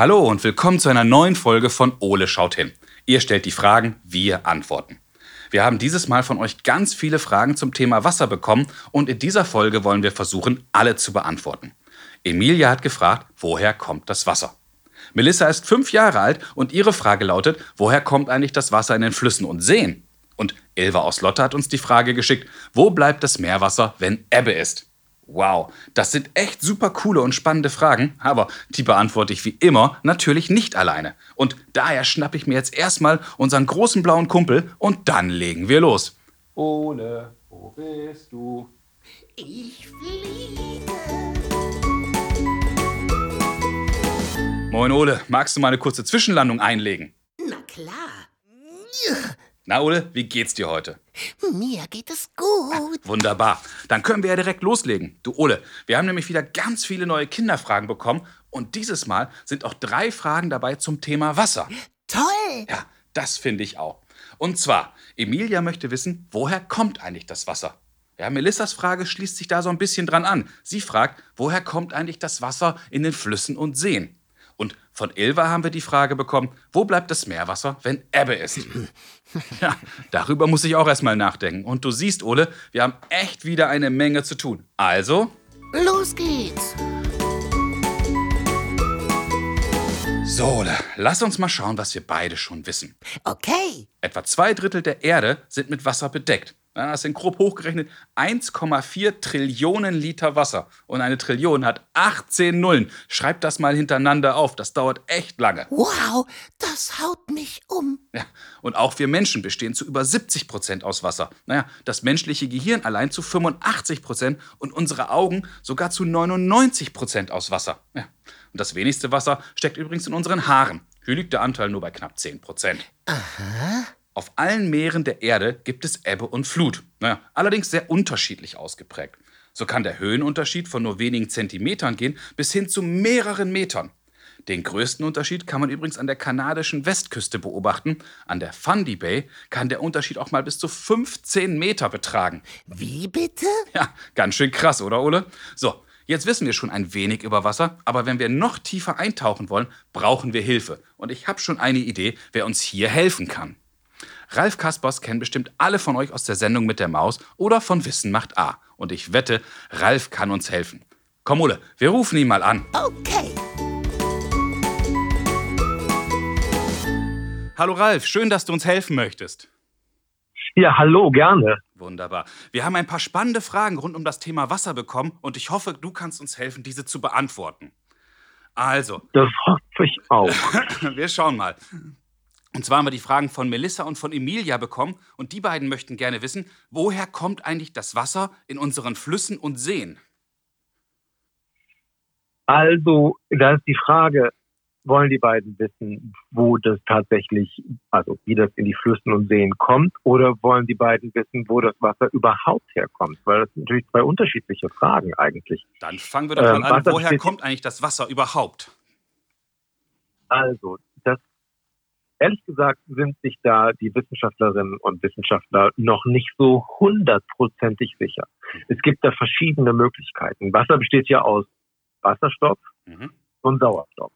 Hallo und willkommen zu einer neuen Folge von Ole schaut hin. Ihr stellt die Fragen, wir antworten. Wir haben dieses Mal von euch ganz viele Fragen zum Thema Wasser bekommen und in dieser Folge wollen wir versuchen, alle zu beantworten. Emilia hat gefragt, woher kommt das Wasser? Melissa ist fünf Jahre alt und ihre Frage lautet, woher kommt eigentlich das Wasser in den Flüssen und Seen? Und Ilva aus Lotte hat uns die Frage geschickt, wo bleibt das Meerwasser, wenn Ebbe ist? Wow, das sind echt super coole und spannende Fragen, aber die beantworte ich wie immer natürlich nicht alleine. Und daher schnappe ich mir jetzt erstmal unseren großen blauen Kumpel und dann legen wir los. Ole, wo bist du? Ich fliege. Moin Ole, magst du mal eine kurze Zwischenlandung einlegen? Na klar. Na Ole, wie geht's dir heute? Mir geht es gut. Wunderbar. Dann können wir ja direkt loslegen. Du Ole, wir haben nämlich wieder ganz viele neue Kinderfragen bekommen und dieses Mal sind auch drei Fragen dabei zum Thema Wasser. Toll. Ja, das finde ich auch. Und zwar, Emilia möchte wissen, woher kommt eigentlich das Wasser? Ja, Melissas Frage schließt sich da so ein bisschen dran an. Sie fragt, woher kommt eigentlich das Wasser in den Flüssen und Seen? Und von Ilva haben wir die Frage bekommen, wo bleibt das Meerwasser, wenn Ebbe ist? ja, darüber muss ich auch erstmal nachdenken. Und du siehst, Ole, wir haben echt wieder eine Menge zu tun. Also. Los geht's! So, Ole, lass uns mal schauen, was wir beide schon wissen. Okay. Etwa zwei Drittel der Erde sind mit Wasser bedeckt. Das sind grob hochgerechnet 1,4 Trillionen Liter Wasser. Und eine Trillion hat 18 Nullen. Schreibt das mal hintereinander auf. Das dauert echt lange. Wow, das haut mich um. Ja, und auch wir Menschen bestehen zu über 70 Prozent aus Wasser. Naja, das menschliche Gehirn allein zu 85 Prozent und unsere Augen sogar zu 99 Prozent aus Wasser. Ja. Und das wenigste Wasser steckt übrigens in unseren Haaren. Hier liegt der Anteil nur bei knapp 10 Prozent. Aha. Auf allen Meeren der Erde gibt es Ebbe und Flut, naja, allerdings sehr unterschiedlich ausgeprägt. So kann der Höhenunterschied von nur wenigen Zentimetern gehen bis hin zu mehreren Metern. Den größten Unterschied kann man übrigens an der kanadischen Westküste beobachten. An der Fundy Bay kann der Unterschied auch mal bis zu 15 Meter betragen. Wie bitte? Ja, ganz schön krass, oder Ole? So, jetzt wissen wir schon ein wenig über Wasser, aber wenn wir noch tiefer eintauchen wollen, brauchen wir Hilfe. Und ich habe schon eine Idee, wer uns hier helfen kann. Ralf Kaspers kennen bestimmt alle von euch aus der Sendung mit der Maus oder von Wissen macht A. Und ich wette, Ralf kann uns helfen. Komm, Ole, wir rufen ihn mal an. Okay. Hallo Ralf, schön, dass du uns helfen möchtest. Ja, hallo, gerne. Wunderbar. Wir haben ein paar spannende Fragen rund um das Thema Wasser bekommen und ich hoffe, du kannst uns helfen, diese zu beantworten. Also. Das hoffe ich auch. wir schauen mal. Und zwar haben wir die Fragen von Melissa und von Emilia bekommen und die beiden möchten gerne wissen, woher kommt eigentlich das Wasser in unseren Flüssen und Seen? Also, da ist die Frage, wollen die beiden wissen, wo das tatsächlich, also wie das in die Flüssen und Seen kommt, oder wollen die beiden wissen, wo das Wasser überhaupt herkommt? Weil das sind natürlich zwei unterschiedliche Fragen eigentlich. Dann fangen wir doch mal ähm, an, woher kommt eigentlich das Wasser überhaupt? Also, ehrlich gesagt sind sich da die Wissenschaftlerinnen und Wissenschaftler noch nicht so hundertprozentig sicher. Es gibt da verschiedene Möglichkeiten. Wasser besteht ja aus Wasserstoff mhm. und Sauerstoff.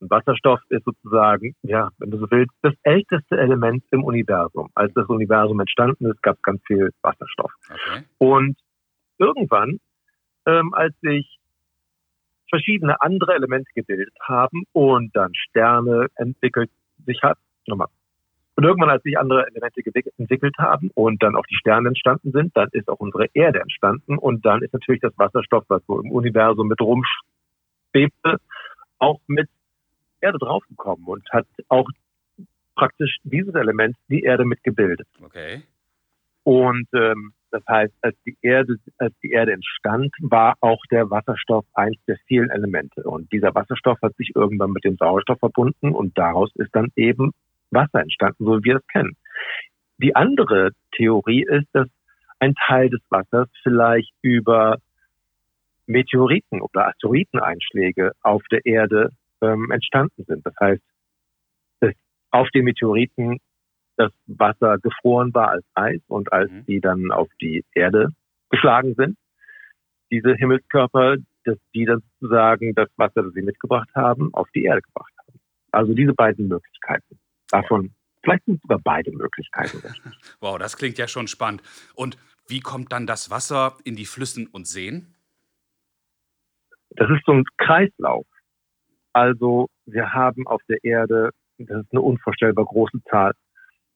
Und Wasserstoff ist sozusagen, ja, wenn du so willst, das älteste Element im Universum. Als das Universum entstanden ist, gab es ganz viel Wasserstoff. Okay. Und irgendwann, ähm, als sich verschiedene andere Elemente gebildet haben und dann Sterne entwickelt sich hat. Nochmal. Und irgendwann, als sich andere Elemente entwickelt haben und dann auch die Sterne entstanden sind, dann ist auch unsere Erde entstanden und dann ist natürlich das Wasserstoff, was so im Universum mit rumschwebte, auch mit Erde draufgekommen und hat auch praktisch dieses Element die Erde mitgebildet. Okay. Und ähm, das heißt, als die Erde, als die Erde entstand, war auch der Wasserstoff eins der vielen Elemente. Und dieser Wasserstoff hat sich irgendwann mit dem Sauerstoff verbunden und daraus ist dann eben Wasser entstanden, so wie wir es kennen. Die andere Theorie ist, dass ein Teil des Wassers vielleicht über Meteoriten oder Asteroideneinschläge auf der Erde ähm, entstanden sind. Das heißt, dass auf den Meteoriten das Wasser gefroren war als Eis und als mhm. die dann auf die Erde geschlagen sind, diese Himmelskörper, dass die dann sozusagen das Wasser, das sie mitgebracht haben, auf die Erde gebracht haben. Also diese beiden Möglichkeiten. Davon, vielleicht sind sogar beide Möglichkeiten. Wow, das klingt ja schon spannend. Und wie kommt dann das Wasser in die Flüssen und Seen? Das ist so ein Kreislauf. Also wir haben auf der Erde, das ist eine unvorstellbar große Zahl,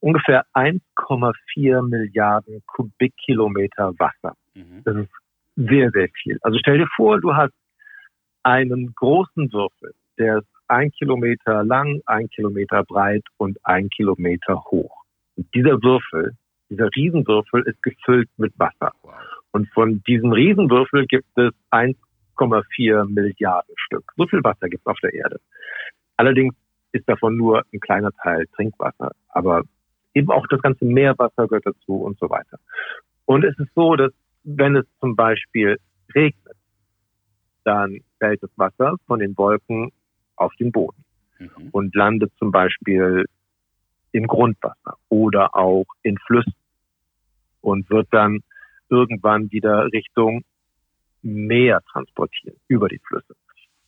ungefähr 1,4 Milliarden Kubikkilometer Wasser. Mhm. Das ist sehr, sehr viel. Also stell dir vor, du hast einen großen Würfel, der ist ein Kilometer lang, ein Kilometer breit und ein Kilometer hoch. Und dieser Würfel, dieser Riesenwürfel ist gefüllt mit Wasser. Wow. Und von diesem Riesenwürfel gibt es 1,4 Milliarden Stück. So viel Wasser gibt es auf der Erde. Allerdings ist davon nur ein kleiner Teil Trinkwasser. Aber eben auch das ganze Meerwasser gehört dazu und so weiter. Und es ist so, dass wenn es zum Beispiel regnet, dann fällt das Wasser von den Wolken auf den Boden Mhm. und landet zum Beispiel im Grundwasser oder auch in Flüssen und wird dann irgendwann wieder Richtung Meer transportiert, über die Flüsse.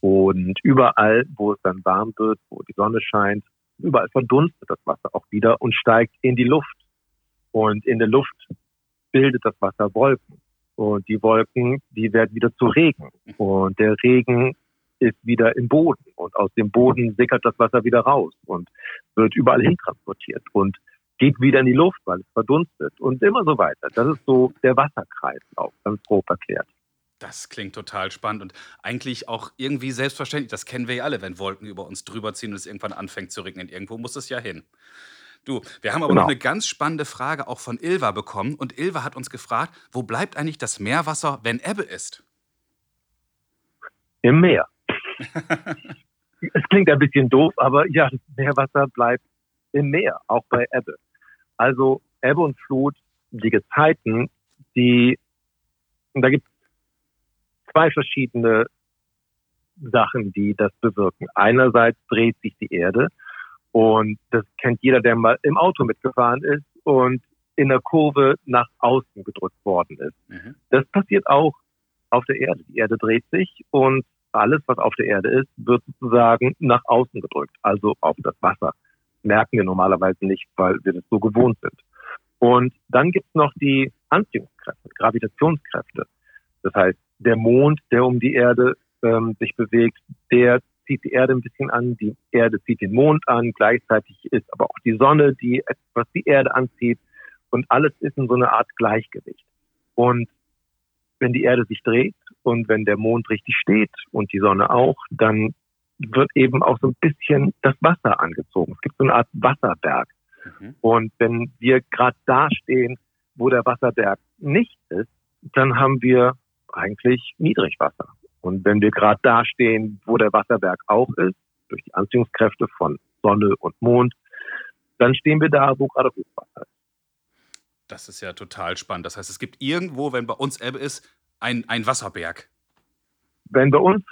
Und überall, wo es dann warm wird, wo die Sonne scheint, überall verdunstet das Wasser auch wieder und steigt in die Luft. Und in der Luft bildet das Wasser Wolken. Und die Wolken, die werden wieder zu Regen. Und der Regen ist wieder im Boden. Und aus dem Boden sickert das Wasser wieder raus und wird überall hin transportiert und geht wieder in die Luft, weil es verdunstet und immer so weiter. Das ist so der Wasserkreislauf, ganz grob erklärt. Das klingt total spannend und eigentlich auch irgendwie selbstverständlich. Das kennen wir ja alle, wenn Wolken über uns drüber ziehen und es irgendwann anfängt zu regnen. Irgendwo muss es ja hin. Du, wir haben aber Genau. noch eine ganz spannende Frage auch von Ilva bekommen. Und Ilva hat uns gefragt, wo bleibt eigentlich das Meerwasser, wenn Ebbe ist? Im Meer. es klingt ein bisschen doof, aber ja, das Meerwasser bleibt im Meer, auch bei Ebbe. Also Ebbe und Flut, die Gezeiten, die, und da gibt es zwei verschiedene Sachen, die das bewirken. Einerseits dreht sich die Erde und das kennt jeder, der mal im Auto mitgefahren ist und in der Kurve nach außen gedrückt worden ist. Mhm. Das passiert auch auf der Erde. Die Erde dreht sich und alles, was auf der Erde ist, wird sozusagen nach außen gedrückt, also auf das Wasser. Merken wir normalerweise nicht, weil wir das so gewohnt sind. Und dann gibt's noch die Anziehungskräfte, Gravitationskräfte. Das heißt, der Mond, der um die Erde ähm, sich bewegt, der zieht die Erde ein bisschen an, die Erde zieht den Mond an, gleichzeitig ist aber auch die Sonne, die etwas die Erde anzieht und alles ist in so einer Art Gleichgewicht. Und wenn die Erde sich dreht und wenn der Mond richtig steht und die Sonne auch, dann wird eben auch so ein bisschen das Wasser angezogen. Es gibt so eine Art Wasserberg. Mhm. Und wenn wir gerade da stehen, wo der Wasserberg nicht ist, dann haben wir eigentlich Niedrigwasser. Und wenn wir gerade da stehen, wo der Wasserberg auch ist, durch die Anziehungskräfte von Sonne und Mond, dann stehen wir da, wo gerade Hochwasser ist. Das ist ja total spannend. Das heißt, es gibt irgendwo, wenn bei uns Ebbe ist, ein, ein Wasserberg. Wenn bei uns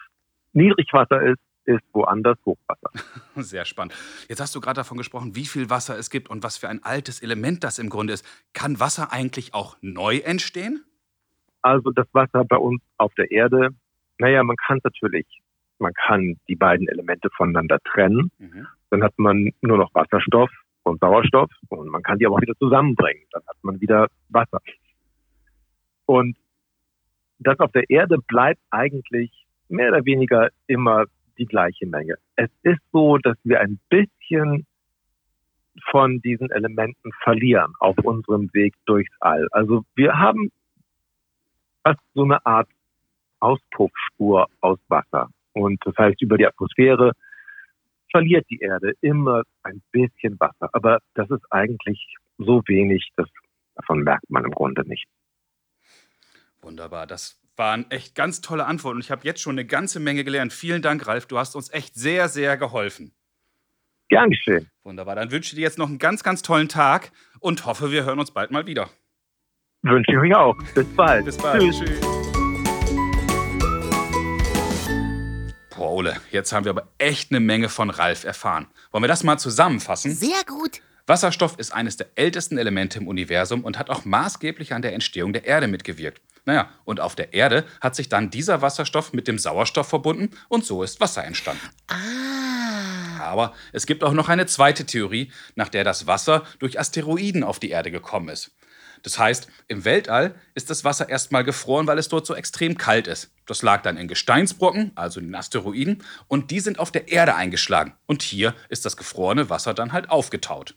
Niedrigwasser ist, ist woanders Hochwasser. Sehr spannend. Jetzt hast du gerade davon gesprochen, wie viel Wasser es gibt und was für ein altes Element das im Grunde ist. Kann Wasser eigentlich auch neu entstehen? Also das Wasser bei uns auf der Erde, naja, man kann natürlich, man kann die beiden Elemente voneinander trennen. Mhm. Dann hat man nur noch Wasserstoff und Sauerstoff und man kann die aber auch wieder zusammenbringen. Dann hat man wieder Wasser. Und das auf der Erde bleibt eigentlich mehr oder weniger immer die gleiche Menge. Es ist so, dass wir ein bisschen von diesen Elementen verlieren auf unserem Weg durchs All. Also wir haben fast so eine Art Auspuffspur aus Wasser. Und das heißt, über die Atmosphäre verliert die Erde immer ein bisschen Wasser. Aber das ist eigentlich so wenig, dass davon merkt man im Grunde nicht. Wunderbar. Das waren echt ganz tolle Antworten. Und ich habe jetzt schon eine ganze Menge gelernt. Vielen Dank, Ralf. Du hast uns echt sehr, sehr geholfen. Gern geschehen. Wunderbar. Dann wünsche ich dir jetzt noch einen ganz, ganz tollen Tag und hoffe, wir hören uns bald mal wieder. Wünsche ich euch auch. Bis bald. Bis bald. Tschüss. Tschüss. Boah, Ole, jetzt haben wir aber echt eine Menge von Ralf erfahren. Wollen wir das mal zusammenfassen? Sehr gut. Wasserstoff ist eines der ältesten Elemente im Universum und hat auch maßgeblich an der Entstehung der Erde mitgewirkt. Naja, und auf der Erde hat sich dann dieser Wasserstoff mit dem Sauerstoff verbunden und so ist Wasser entstanden. Ah. Aber es gibt auch noch eine zweite Theorie, nach der das Wasser durch Asteroiden auf die Erde gekommen ist. Das heißt, im Weltall ist das Wasser erstmal gefroren, weil es dort so extrem kalt ist. Das lag dann in Gesteinsbrocken, also in den Asteroiden, und die sind auf der Erde eingeschlagen. Und hier ist das gefrorene Wasser dann halt aufgetaut.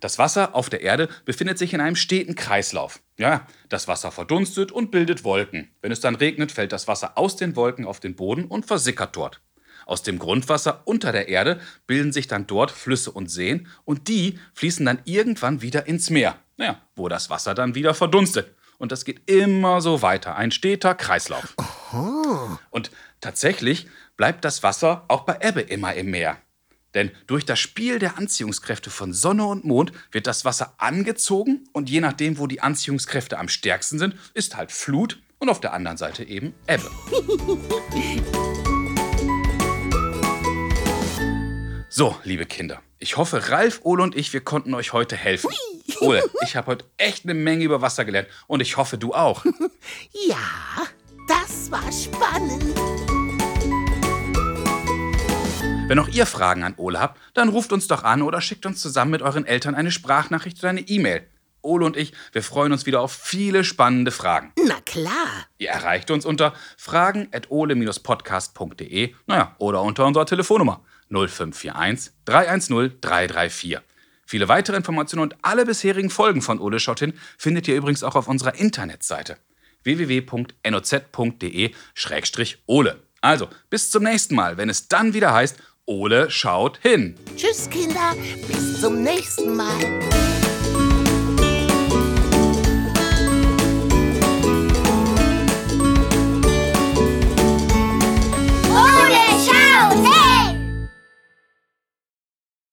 Das Wasser auf der Erde befindet sich in einem steten Kreislauf. Ja, das Wasser verdunstet und bildet Wolken. Wenn es dann regnet, fällt das Wasser aus den Wolken auf den Boden und versickert dort. Aus dem Grundwasser unter der Erde bilden sich dann dort Flüsse und Seen und die fließen dann irgendwann wieder ins Meer. Naja, wo das Wasser dann wieder verdunstet. Und das geht immer so weiter. Ein steter Kreislauf. Und tatsächlich bleibt das Wasser auch bei Ebbe immer im Meer. Denn durch das Spiel der Anziehungskräfte von Sonne und Mond wird das Wasser angezogen und je nachdem, wo die Anziehungskräfte am stärksten sind, ist halt Flut und auf der anderen Seite eben Ebbe. So, liebe Kinder, ich hoffe, Ralf, Ole und ich, wir konnten euch heute helfen. Ole, ich habe heute echt eine Menge über Wasser gelernt und ich hoffe, du auch. Ja, das war spannend. Wenn auch ihr Fragen an Ole habt, dann ruft uns doch an oder schickt uns zusammen mit euren Eltern eine Sprachnachricht oder eine E-Mail. Ole und ich, wir freuen uns wieder auf viele spannende Fragen. Na klar. Ihr erreicht uns unter fragen.ole-podcast.de, naja, oder unter unserer Telefonnummer 0541 310 334. Viele weitere Informationen und alle bisherigen Folgen von Ole schaut hin findet ihr übrigens auch auf unserer Internetseite www.noz.de-ole. Also, bis zum nächsten Mal, wenn es dann wieder heißt, Ole schaut hin. Tschüss, Kinder. Bis zum nächsten Mal.